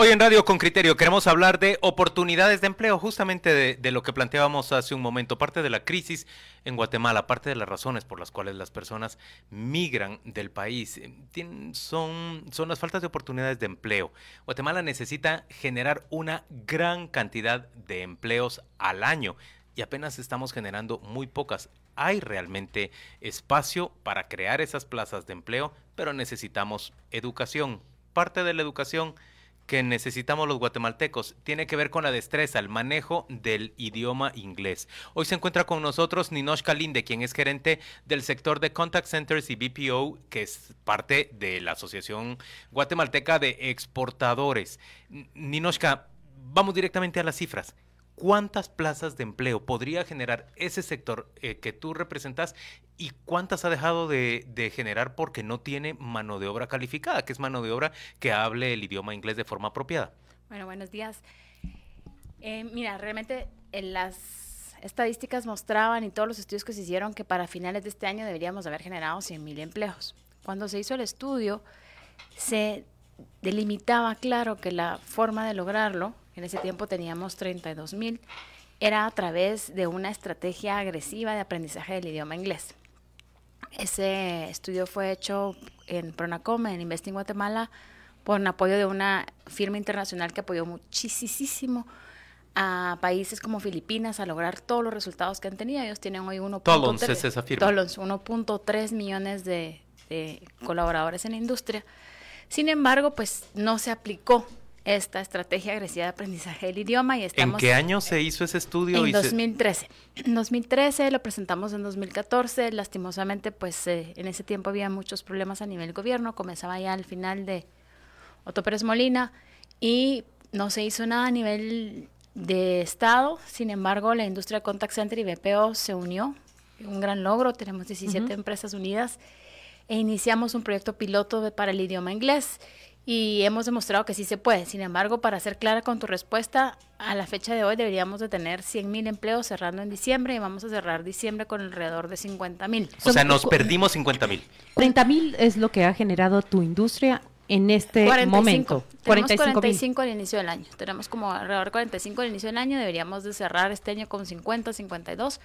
Hoy en Radio con Criterio queremos hablar de oportunidades de empleo, justamente de, lo que planteábamos hace un momento, parte de la crisis en Guatemala, parte de las razones por las cuales las personas migran del país, eh, son, son las faltas de oportunidades de empleo. Guatemala necesita generar una gran cantidad de empleos al año y apenas estamos generando muy pocas. Hay realmente espacio para crear esas plazas de empleo, pero necesitamos educación. Parte de la educación que necesitamos los guatemaltecos tiene que ver con la destreza, el manejo del idioma inglés. Hoy se encuentra con nosotros Ninosh Kalinde, quien es gerente del sector de Contact Centers y BPO, que es parte de la Asociación Guatemalteca de Exportadores. Ninoshka, vamos directamente a las cifras. ¿Cuántas plazas de empleo podría generar ese sector eh, que tú representas y cuántas ha dejado de, generar porque no tiene mano de obra calificada, que es mano de obra que hable el idioma inglés de forma apropiada? Bueno, buenos días. Eh, mira, realmente en las estadísticas mostraban y todos los estudios que se hicieron que para finales de este año deberíamos haber generado 100.000 empleos. Cuando se hizo el estudio, se delimitaba claro que la forma de lograrlo en ese tiempo teníamos 32 mil, era a través de una estrategia agresiva de aprendizaje del idioma inglés. Ese estudio fue hecho en Pronacom, en Investing Guatemala, por apoyo de una firma internacional que apoyó muchísimo a países como Filipinas a lograr todos los resultados que han tenido. Ellos tienen hoy 1.3 millones de, de colaboradores en la industria. Sin embargo, pues no se aplicó esta estrategia agresiva de aprendizaje del idioma y estamos... ¿En qué año se hizo ese estudio? En 2013. En 2013 lo presentamos en 2014. Lastimosamente, pues eh, en ese tiempo había muchos problemas a nivel gobierno. Comenzaba ya al final de Otto Pérez Molina y no se hizo nada a nivel de Estado. Sin embargo, la industria Contact Center y BPO se unió. Un gran logro. Tenemos 17 empresas unidas e iniciamos un proyecto piloto para el idioma inglés y hemos demostrado que sí se puede. Sin embargo, para ser clara con tu respuesta, a la fecha de hoy deberíamos de tener 100.000 empleos cerrando en diciembre y vamos a cerrar diciembre con alrededor de 50.000. O sea, nos perdimos 50.000. 30.000 es lo que ha generado tu industria en este 45. momento. Tenemos 45, al inicio del año. Tenemos como alrededor de 45 al inicio del año. Deberíamos de cerrar este año con 50, 52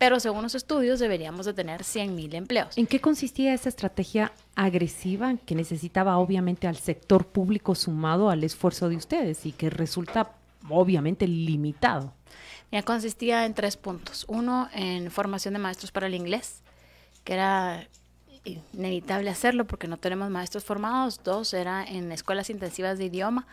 pero según los estudios deberíamos de tener 100.000 empleos. ¿En qué consistía esa estrategia agresiva que necesitaba obviamente al sector público sumado al esfuerzo de ustedes y que resulta obviamente limitado? Ya consistía en tres puntos. Uno, en formación de maestros para el inglés, que era inevitable hacerlo porque no tenemos maestros formados. Dos, era en escuelas intensivas de idioma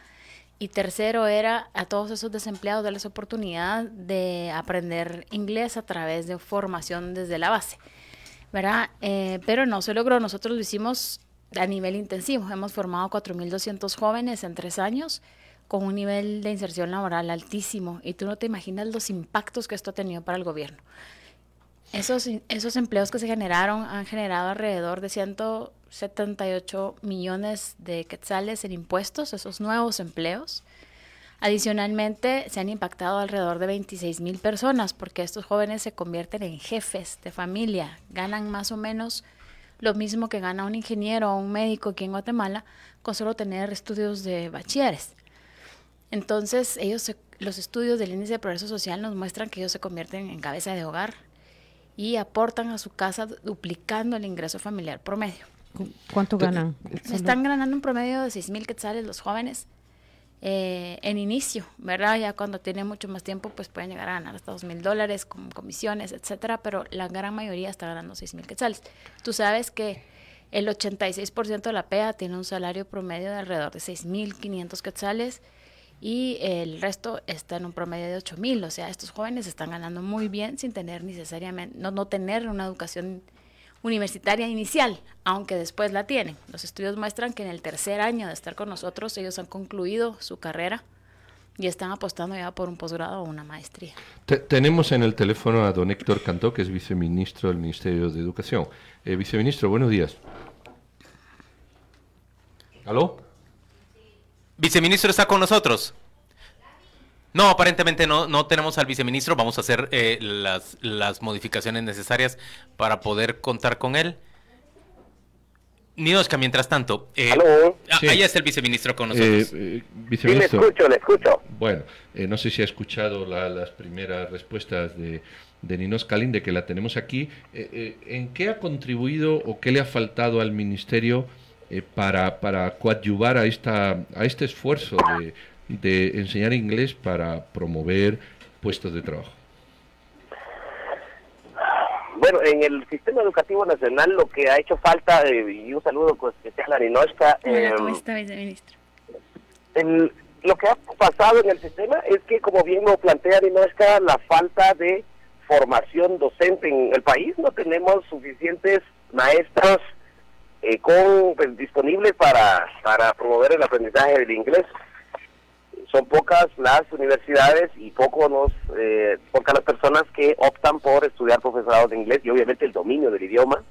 y tercero era a todos esos desempleados darles oportunidad de aprender inglés a través de formación desde la base, ¿verdad? Eh, pero no se logró, nosotros lo hicimos a nivel intensivo, hemos formado 4.200 jóvenes en tres años con un nivel de inserción laboral altísimo y tú no te imaginas los impactos que esto ha tenido para el gobierno. Esos, esos empleos que se generaron han generado alrededor de 178 millones de quetzales en impuestos, esos nuevos empleos. Adicionalmente, se han impactado alrededor de 26 mil personas porque estos jóvenes se convierten en jefes de familia, ganan más o menos lo mismo que gana un ingeniero o un médico aquí en Guatemala con solo tener estudios de bachilleres. Entonces, ellos los estudios del índice de progreso social nos muestran que ellos se convierten en cabeza de hogar, y aportan a su casa duplicando el ingreso familiar promedio. ¿Cuánto ganan? Están ganando un promedio de 6 mil quetzales los jóvenes eh, en inicio, ¿verdad? Ya cuando tienen mucho más tiempo, pues pueden llegar a ganar hasta 2 mil dólares con comisiones, etcétera, pero la gran mayoría está ganando 6 mil quetzales. Tú sabes que el 86% de la PEA tiene un salario promedio de alrededor de 6 mil 500 quetzales y el resto está en un promedio de 8 mil. O sea, estos jóvenes están ganando muy bien sin tener necesariamente, no, no tener una educación universitaria inicial, aunque después la tienen. Los estudios muestran que en el tercer año de estar con nosotros ellos han concluido su carrera y están apostando ya por un posgrado o una maestría. tenemos en el teléfono a don Héctor Cantó, que es viceministro del Ministerio de Educación. Eh, viceministro, buenos días. ¿Aló? Viceministro está con nosotros. No, aparentemente no, no tenemos al viceministro. Vamos a hacer eh, las, las modificaciones necesarias para poder contar con él. Ninochka, mientras tanto, eh, ah, sí. ahí está el viceministro con nosotros. Eh, viceministro. Sí, le escucho, le escucho. Bueno, no sé si ha escuchado la, las primeras respuestas de, de Ninos Kalin, que la tenemos aquí. ¿En qué ha contribuido o qué le ha faltado al ministerio para, para coadyuvar a, esta, a este esfuerzo de de enseñar inglés para promover puestos de trabajo? Bueno, en el sistema educativo nacional lo que ha hecho falta, eh, y un saludo especial a Rinoshka. Eh, ¿Cómo está, viceministro? lo que ha pasado en el sistema es que, como bien lo plantea Rinoshka, la falta de formación docente en el país, no tenemos suficientes maestros eh, con pues, disponibles para, para promover el aprendizaje del inglés son pocas las universidades y poco los, eh, pocas las personas que optan por estudiar profesorado de inglés y obviamente el dominio del idioma.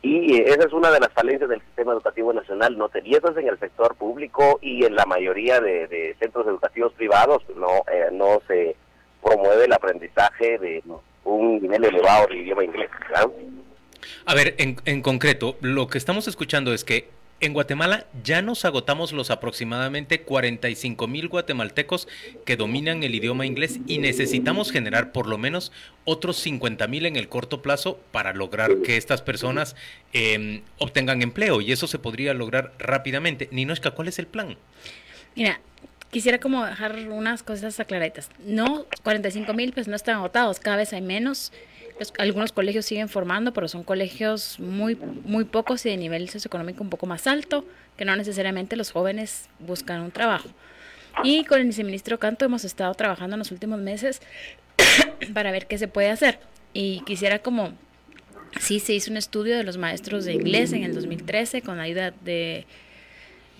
Y eh, esa es una de las falencias del sistema educativo nacional. No te en el sector público y en la mayoría de, centros educativos privados no, eh, no se promueve el aprendizaje de un nivel elevado del idioma inglés. A ver, en, en concreto, lo que estamos escuchando es que en Guatemala ya nos agotamos los aproximadamente 45 mil guatemaltecos que dominan el idioma inglés y necesitamos generar por lo menos otros 50 mil en el corto plazo para lograr que estas personas em, obtengan empleo y eso se podría lograr rápidamente. Ninochka, ¿cuál es el plan? Mira, quisiera como dejar unas cosas aclaraditas. No, 45 mil pues no están agotados, cada vez hay menos algunos colegios siguen formando, pero son colegios muy, muy pocos y de nivel socioeconómico un poco más alto, que no necesariamente los jóvenes buscan un trabajo. Y con el viceministro Canto hemos estado trabajando en los últimos meses para ver qué se puede hacer. Y quisiera como, sí, se hizo un estudio de los maestros de inglés en el 2013 con la ayuda de,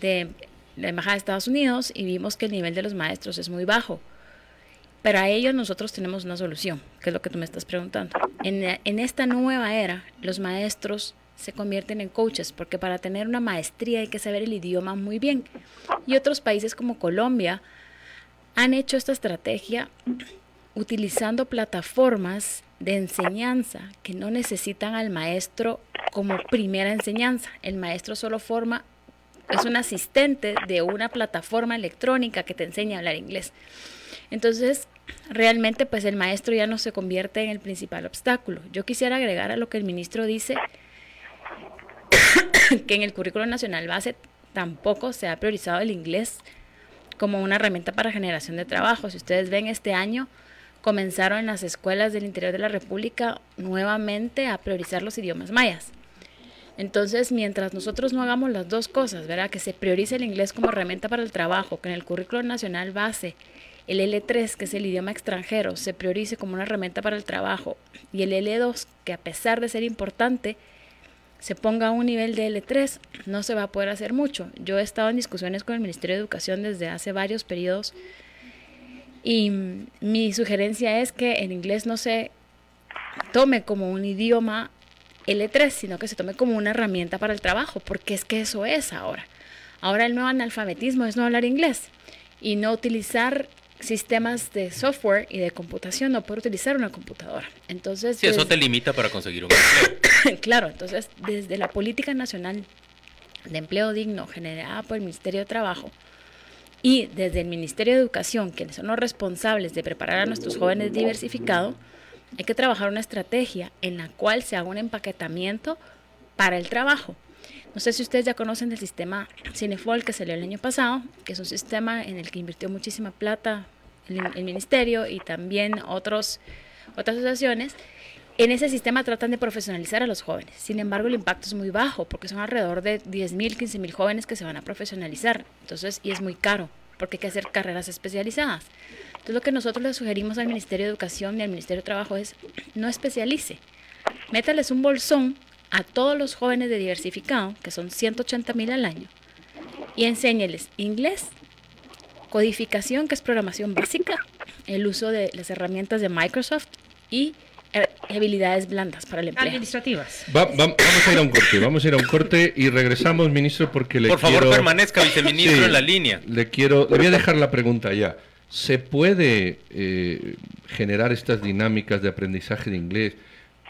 de la Embajada de Estados Unidos y vimos que el nivel de los maestros es muy bajo. Pero a ello nosotros tenemos una solución, que es lo que tú me estás preguntando. En, en esta nueva era, los maestros se convierten en coaches, porque para tener una maestría hay que saber el idioma muy bien. Y otros países como Colombia han hecho esta estrategia utilizando plataformas de enseñanza que no necesitan al maestro como primera enseñanza. El maestro solo forma, es un asistente de una plataforma electrónica que te enseña a hablar inglés. Entonces, realmente pues el maestro ya no se convierte en el principal obstáculo. Yo quisiera agregar a lo que el ministro dice que en el currículo nacional base tampoco se ha priorizado el inglés como una herramienta para generación de trabajo. Si ustedes ven este año, comenzaron en las escuelas del interior de la República nuevamente a priorizar los idiomas mayas. Entonces, mientras nosotros no hagamos las dos cosas, ¿verdad? Que se priorice el inglés como herramienta para el trabajo, que en el currículo nacional base el L3, que es el idioma extranjero, se priorice como una herramienta para el trabajo y el L2, que a pesar de ser importante, se ponga a un nivel de L3, no se va a poder hacer mucho. Yo he estado en discusiones con el Ministerio de Educación desde hace varios periodos y mi sugerencia es que el inglés no se tome como un idioma L3, sino que se tome como una herramienta para el trabajo, porque es que eso es ahora. Ahora el nuevo analfabetismo es no hablar inglés y no utilizar sistemas de software y de computación, no puedo utilizar una computadora. Entonces, sí, eso te limita para conseguir un empleo. claro, entonces desde la política nacional de empleo digno generada por el Ministerio de Trabajo y desde el Ministerio de Educación, quienes son los responsables de preparar a nuestros jóvenes diversificados, hay que trabajar una estrategia en la cual se haga un empaquetamiento para el trabajo. No sé si ustedes ya conocen el sistema Cinefol que salió el año pasado, que es un sistema en el que invirtió muchísima plata el, ministerio y también otros, otras asociaciones. En ese sistema tratan de profesionalizar a los jóvenes. Sin embargo, el impacto es muy bajo porque son alrededor de 10.000, 15.000 jóvenes que se van a profesionalizar. Entonces, y es muy caro porque hay que hacer carreras especializadas. Entonces, lo que nosotros le sugerimos al Ministerio de Educación y al Ministerio de Trabajo es no especialice. Métales un bolsón a todos los jóvenes de diversificado, que son 180 mil al año, y enséñeles inglés, codificación, que es programación básica, el uso de las herramientas de Microsoft y habilidades blandas para el empleo. Administrativas. vamos a ir a un corte, vamos a ir a un corte y regresamos, ministro, porque le Por favor, permanezca, viceministro, en la línea. Le quiero, le voy a dejar la pregunta ya. ¿Se puede eh, generar estas dinámicas de aprendizaje de inglés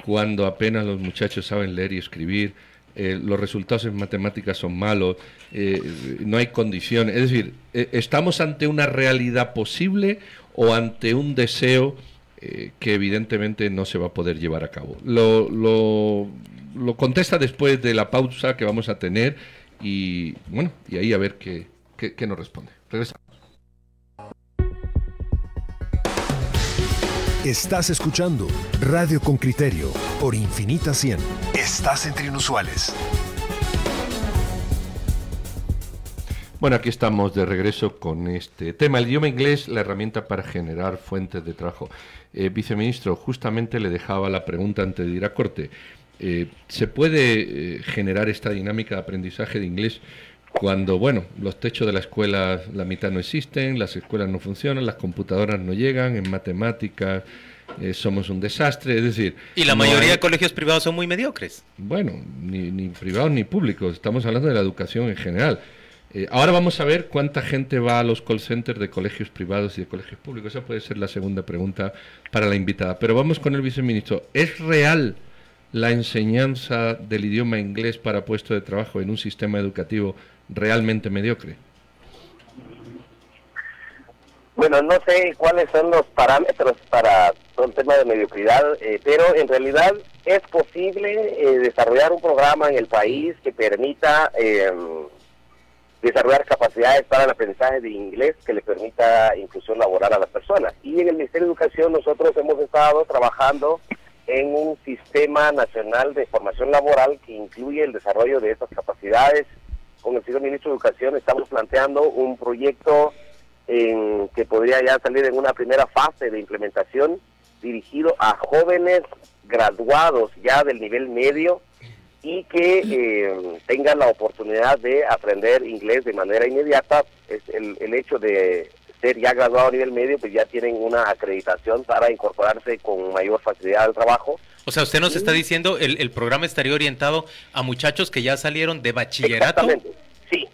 cuando apenas los muchachos saben leer y escribir? Eh, los resultados en matemáticas son malos, eh, no hay condiciones. Es decir, ¿estamos ante una realidad posible o ante un deseo que evidentemente no se va a poder llevar a cabo? Lo, lo, contesta después de la pausa que vamos a tener y bueno, y ahí a ver qué, qué, qué nos responde. Regresamos. Estás escuchando Radio con Criterio por Infinita 100. Estás entre inusuales. Bueno, aquí estamos de regreso con este tema. El idioma inglés, la herramienta para generar fuentes de trabajo. Eh, viceministro, justamente le dejaba la pregunta antes de ir a corte. Eh, ¿Se puede eh, generar esta dinámica de aprendizaje de inglés cuando, bueno, los techos de la escuela, la mitad no existen, las escuelas no funcionan, las computadoras no llegan, en matemáticas eh, somos un desastre, es decir... Y la mayoría de colegios privados son muy mediocres. Bueno, ni, ni, privados ni públicos, estamos hablando de la educación en general. Eh, ahora vamos a ver cuánta gente va a los call centers de colegios privados y de colegios públicos. Esa puede ser la segunda pregunta para la invitada. Pero vamos con el viceministro. ¿Es real la enseñanza del idioma inglés para puesto de trabajo en un sistema educativo realmente mediocre? Bueno, no sé cuáles son los parámetros para un tema de mediocridad, eh, pero en realidad es posible eh, desarrollar un programa en el país que permita em, desarrollar capacidades para el aprendizaje de inglés que le permita inclusión laboral a las personas. Y en el Ministerio de Educación nosotros hemos estado trabajando en un sistema nacional de formación laboral que incluye el desarrollo de estas capacidades con el señor ministro de Educación estamos planteando un proyecto en, que podría ya salir en una primera fase de implementación dirigido a jóvenes graduados ya del nivel medio y que eh, tengan la oportunidad de aprender inglés de manera inmediata. Es el, el hecho de ser ya graduado a nivel medio, pues ya tienen una acreditación para incorporarse con mayor facilidad al trabajo o sea, usted nos está diciendo el, el programa estaría orientado a muchachos que ya salieron de bachillerato. Exactamente, sí.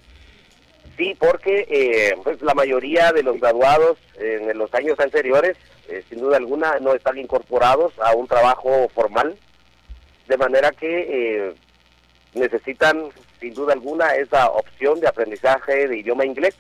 Sí, porque eh, pues la mayoría de los graduados en los años anteriores, eh, sin duda alguna, no están incorporados a un trabajo formal, de manera que eh, necesitan, sin duda alguna, esa opción de aprendizaje de idioma inglés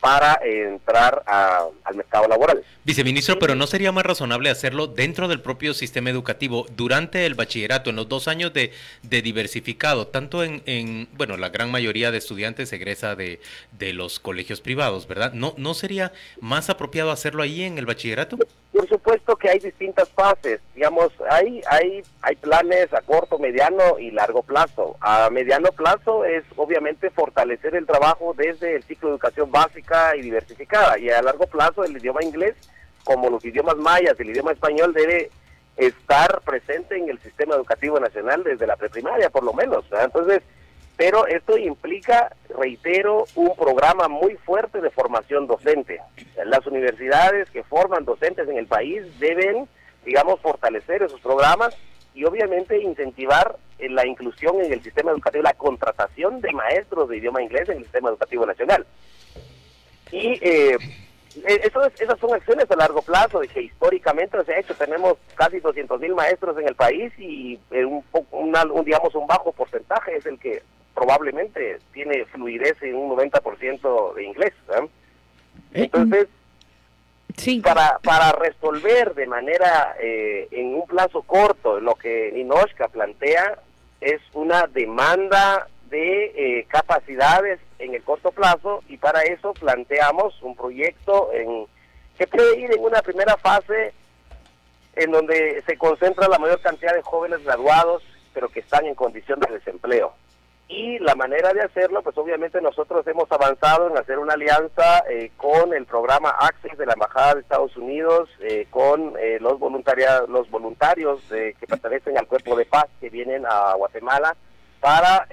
para entrar al mercado laboral. Viceministro, pero ¿no sería más razonable hacerlo dentro del propio sistema educativo durante el bachillerato, en los dos años de, diversificado, tanto en, bueno, la gran mayoría de estudiantes egresa de, de los colegios privados, ¿verdad? ¿No, ¿No sería más apropiado hacerlo ahí en el bachillerato? Por supuesto que hay distintas fases, digamos, hay, hay, hay planes a corto, mediano y largo plazo. A mediano plazo es obviamente fortalecer el trabajo desde el ciclo de educación básica y diversificada y a largo plazo el idioma inglés, como los idiomas mayas, el idioma español debe estar presente en el sistema educativo nacional desde la preprimaria por lo menos. Entonces, pero esto implica, reitero, un programa muy fuerte de formación docente. Las universidades que forman docentes en el país deben, digamos, fortalecer esos programas y obviamente incentivar la inclusión en el sistema educativo, la contratación de maestros de idioma inglés en el sistema educativo nacional. Y eh, e-, esas son acciones a largo plazo, de que históricamente se ha hecho. Tenemos casi 200 mil maestros en el país y eh, un, un, digamos, un bajo porcentaje es el que probablemente tiene fluidez en un 90% de inglés. ¿eh? Entonces, sí. para, para resolver de manera, eh, en un plazo corto, lo que Ninoshka plantea es una demanda de eh, capacidades en el corto plazo y para eso planteamos un proyecto en que puede ir en una primera fase en donde se concentra la mayor cantidad de jóvenes graduados pero que están en condición de desempleo. Y la manera de hacerlo, pues obviamente nosotros hemos avanzado en hacer una alianza eh, con el programa Access de la Embajada de Estados Unidos, eh, con eh, los, voluntarios, los voluntarios que pertenecen al Cuerpo de Paz que vienen a Guatemala para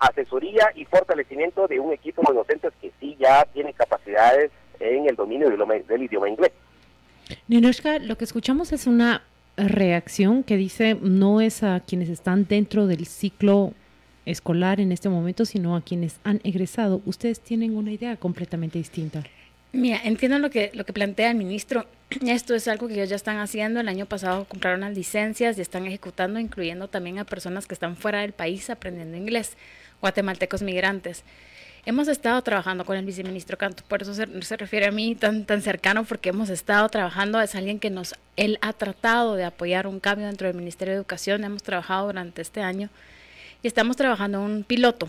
asesoría y fortalecimiento de un equipo de docentes que sí ya tiene capacidades en el dominio del, idioma inglés. Ninoshka, lo que escuchamos es una reacción que dice no es a quienes están dentro del ciclo escolar en este momento, sino a quienes han egresado. Ustedes tienen una idea completamente distinta. Mira, entiendo lo que, lo que plantea el ministro. Esto es algo que ellos ya están haciendo. El año pasado compraron las licencias y están ejecutando, incluyendo también a personas que están fuera del país aprendiendo inglés, guatemaltecos migrantes. Hemos estado trabajando con el viceministro Canto, por eso se, se, refiere a mí tan, tan cercano, porque hemos estado trabajando, es alguien que nos, él ha tratado de apoyar un cambio dentro del Ministerio de Educación, hemos trabajado durante este año y estamos trabajando en un piloto,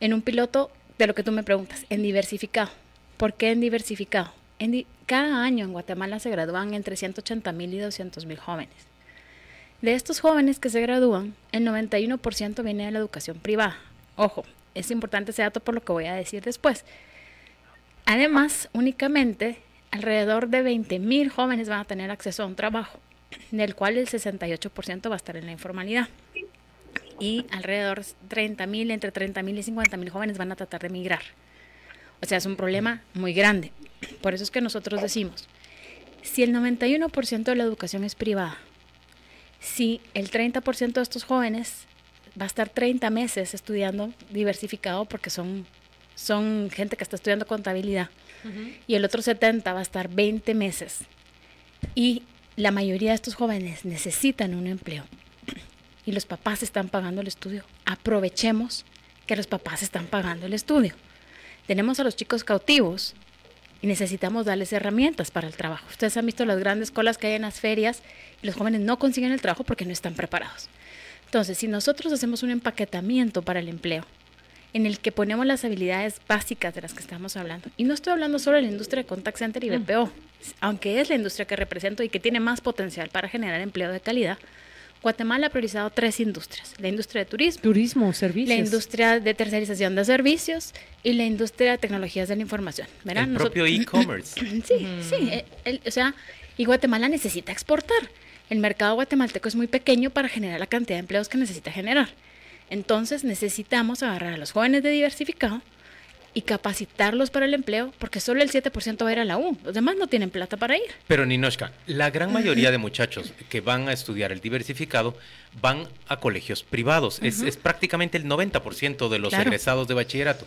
en un piloto de lo que tú me preguntas, en diversificado. ¿Por qué en diversificado? Cada año en Guatemala se gradúan entre 180 mil y 200 mil jóvenes. De estos jóvenes que se gradúan, el 91% viene de la educación privada. Ojo, es importante ese dato por lo que voy a decir después. Además, únicamente alrededor de 20 mil jóvenes van a tener acceso a un trabajo, del cual el 68% va a estar en la informalidad. Y alrededor de 30 mil, entre 30 mil y 50 mil jóvenes van a tratar de emigrar. O sea, es un problema muy grande. Por eso es que nosotros decimos, si el 91% de la educación es privada, si el 30% de estos jóvenes va a estar 30 meses estudiando diversificado porque son, son gente que está estudiando contabilidad. Uh -huh. Y el otro 70 va a estar 20 meses. Y la mayoría de estos jóvenes necesitan un empleo. Y los papás están pagando el estudio. Aprovechemos que los papás están pagando el estudio. Tenemos a los chicos cautivos y necesitamos darles herramientas para el trabajo. Ustedes han visto las grandes colas que hay en las ferias y los jóvenes no consiguen el trabajo porque no están preparados. Entonces, si nosotros hacemos un empaquetamiento para el empleo, en el que ponemos las habilidades básicas de las que estamos hablando, y no estoy hablando solo de la industria de contact center y BPO, mm. aunque es la industria que represento y que tiene más potencial para generar empleo de calidad, Guatemala ha priorizado tres industrias, la industria de turismo, turismo, servicios, la industria de tercerización de servicios y la industria de tecnologías de la información. ¿verdad? El Nosotros, propio e-commerce. sí, mm. sí, el, el, o sea, y Guatemala necesita exportar el mercado guatemalteco es muy pequeño para generar la cantidad de empleos que necesita generar. Entonces necesitamos agarrar a los jóvenes de diversificado y capacitarlos para el empleo, porque solo el 7% va a ir a la U, los demás no tienen plata para ir. Pero Ninoshka, la gran mayoría de muchachos que van a estudiar el diversificado van a colegios privados, uh -huh. es, es, prácticamente el 90% de los claro. egresados de bachillerato.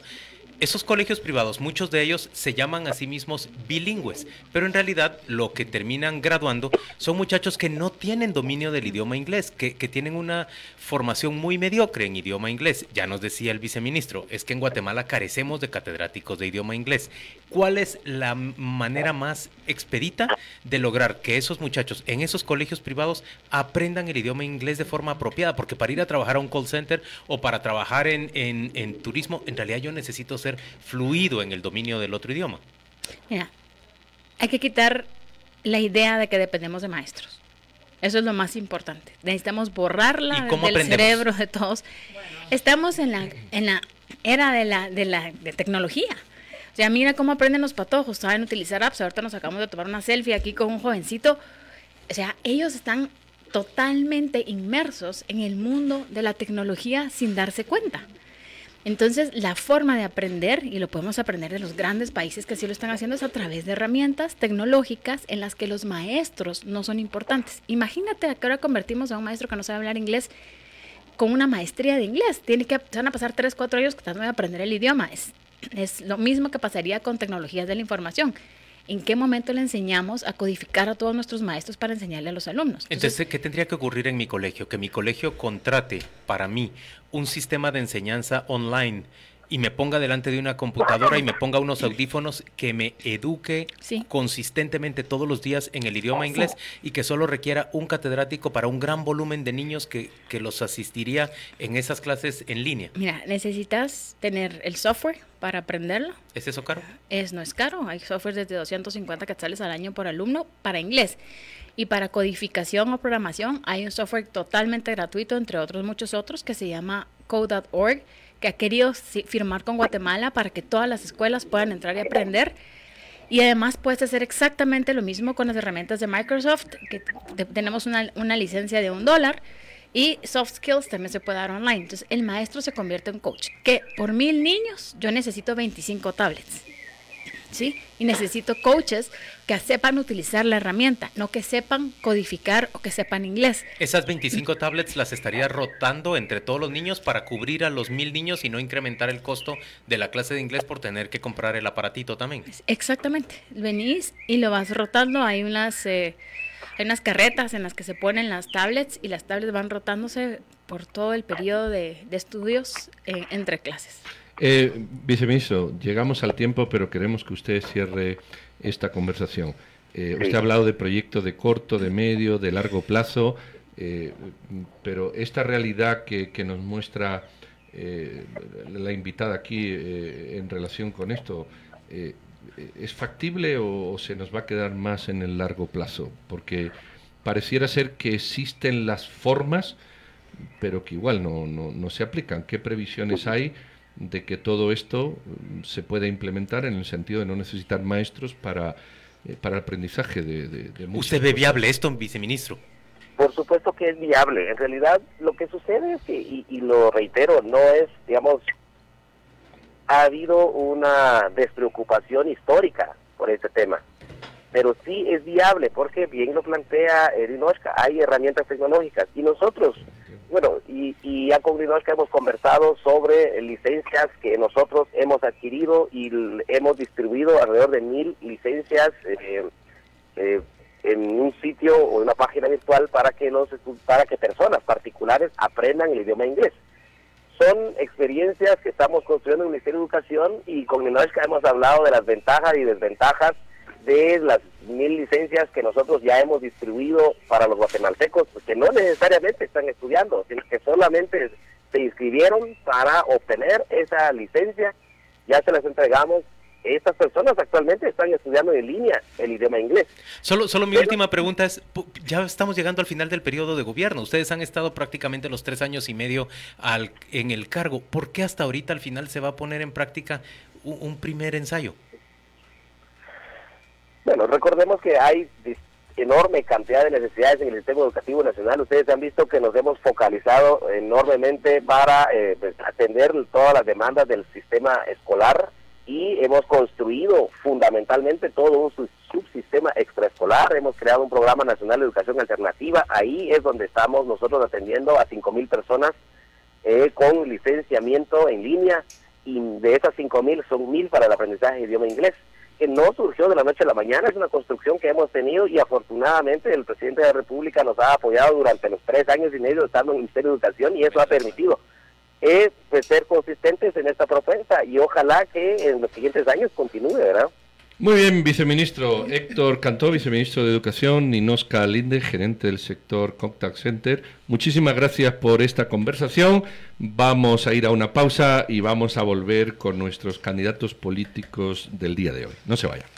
Esos colegios privados, muchos de ellos se llaman a sí mismos bilingües, pero en realidad lo que terminan graduando son muchachos que no tienen dominio del idioma inglés, que, tienen una formación muy mediocre en idioma inglés. Ya nos decía el viceministro, es que en Guatemala carecemos de catedráticos de idioma inglés. ¿Cuál es la manera más expedita de lograr que esos muchachos en esos colegios privados aprendan el idioma inglés de forma apropiada? Porque para ir a trabajar a un call center o para trabajar en, en, en turismo, en realidad yo necesito ser fluido en el dominio del otro idioma. Mira, hay que quitar la idea de que dependemos de maestros. Eso es lo más importante. Necesitamos borrarla del aprendemos? cerebro de todos. Bueno. Estamos en la, en la era de la, de la de tecnología. O sea, mira cómo aprenden los patojos, saben utilizar apps. Ahorita nos acabamos de tomar una selfie aquí con un jovencito. O sea, ellos están totalmente inmersos en el mundo de la tecnología sin darse cuenta. Entonces, la forma de aprender, y lo podemos aprender de los grandes países que así lo están haciendo, es a través de herramientas tecnológicas en las que los maestros no son importantes. Imagínate a qué hora convertimos a un maestro que no sabe hablar inglés con una maestría de inglés. Tiene que, se van a pasar 3, 4 años tratando de aprender el idioma. Es, es lo mismo que pasaría con tecnologías de la información. ¿En qué momento le enseñamos a codificar a todos nuestros maestros para enseñarle a los alumnos? Entonces, Entonces, ¿qué tendría que ocurrir en mi colegio? Que mi colegio contrate para mí un sistema de enseñanza online y me ponga delante de una computadora y me ponga unos audífonos que me eduque sí. consistentemente todos los días en el idioma inglés y que solo requiera un catedrático para un gran volumen de niños que, que, los asistiría en esas clases en línea. Mira, necesitas tener el software para aprenderlo. ¿Es eso caro? Es, no es caro, hay software desde 250 quetzales al año por alumno para inglés. Y para codificación o programación hay un software totalmente gratuito, entre otros muchos otros, que se llama code.org que ha querido firmar con Guatemala para que todas las escuelas puedan entrar y aprender. Y además puedes hacer exactamente lo mismo con las herramientas de Microsoft, que tenemos una, una licencia de un dólar. Y soft skills también se puede dar online. Entonces el maestro se convierte en coach. Que por mil niños yo necesito 25 tablets. ¿Sí? Y necesito coaches que sepan utilizar la herramienta, no que sepan codificar o que sepan inglés. Esas 25 tablets las estaría rotando entre todos los niños para cubrir a los mil niños y no incrementar el costo de la clase de inglés por tener que comprar el aparatito también. Exactamente. Venís y lo vas rotando. Hay unas, eh, hay unas carretas en las que se ponen las tablets y las tablets van rotándose por todo el periodo de, estudios eh, entre clases. Eh, viceministro, llegamos al tiempo, pero queremos que usted cierre esta conversación. Eh, usted ha hablado de proyectos de corto, de medio, de largo plazo, eh, pero esta realidad que, nos muestra la invitada aquí en relación con esto, ¿es factible o, se nos va a quedar más en el largo plazo? Porque pareciera ser que existen las formas, pero que igual no, no se aplican. ¿Qué previsiones hay? De que todo esto mm, se pueda implementar en el sentido de no necesitar maestros para, eh, para el aprendizaje de, de, ¿Usted ve viable esto, viceministro? Por supuesto que es viable. En realidad, lo que sucede es que, y, y lo reitero, no es, digamos, ha habido una despreocupación histórica por este tema. Pero sí es viable, porque bien lo plantea Erinoshka, hay herramientas tecnológicas. Y nosotros, bueno, y, y ya con que hemos conversado sobre licencias que nosotros hemos adquirido y hemos distribuido alrededor de mil licencias eh, eh, en un sitio o en una página virtual para que los para que personas particulares aprendan el idioma inglés. Son experiencias que estamos construyendo en el Ministerio de Educación y con que hemos hablado de las ventajas y desventajas de las mil licencias que nosotros ya hemos distribuido para los guatemaltecos, que no necesariamente están estudiando, sino que solamente se inscribieron para obtener esa licencia, ya se las entregamos. Estas personas actualmente están estudiando en línea el idioma inglés. Solo, solo mi última pregunta es, ya estamos llegando al final del periodo de gobierno, ustedes han estado prácticamente los tres años y medio al, en el cargo, ¿por qué hasta ahorita al final se va a poner en práctica un primer ensayo? Bueno, recordemos que hay enorme cantidad de necesidades en el sistema educativo nacional. Ustedes han visto que nos hemos focalizado enormemente para eh, pues, atender todas las demandas del sistema escolar y hemos construido fundamentalmente todo un subsistema extraescolar. Hemos creado un programa nacional de educación alternativa. Ahí es donde estamos nosotros atendiendo a 5.000 personas eh, con licenciamiento en línea y de esas 5.000 son 1.000 para el aprendizaje de idioma inglés que no surgió de la noche a la mañana, es una construcción que hemos tenido y afortunadamente el presidente de la República nos ha apoyado durante los tres años y medio estando en el Ministerio de Educación y eso ha permitido eh, pues, ser consistentes en esta propuesta y ojalá que en los siguientes años continúe, ¿verdad? Muy bien, viceministro Héctor Cantó, viceministro de Educación, Ninosca Linde, gerente del sector Contact Center. Muchísimas gracias por esta conversación. Vamos a ir a una pausa y vamos a volver con nuestros candidatos políticos del día de hoy. No se vayan.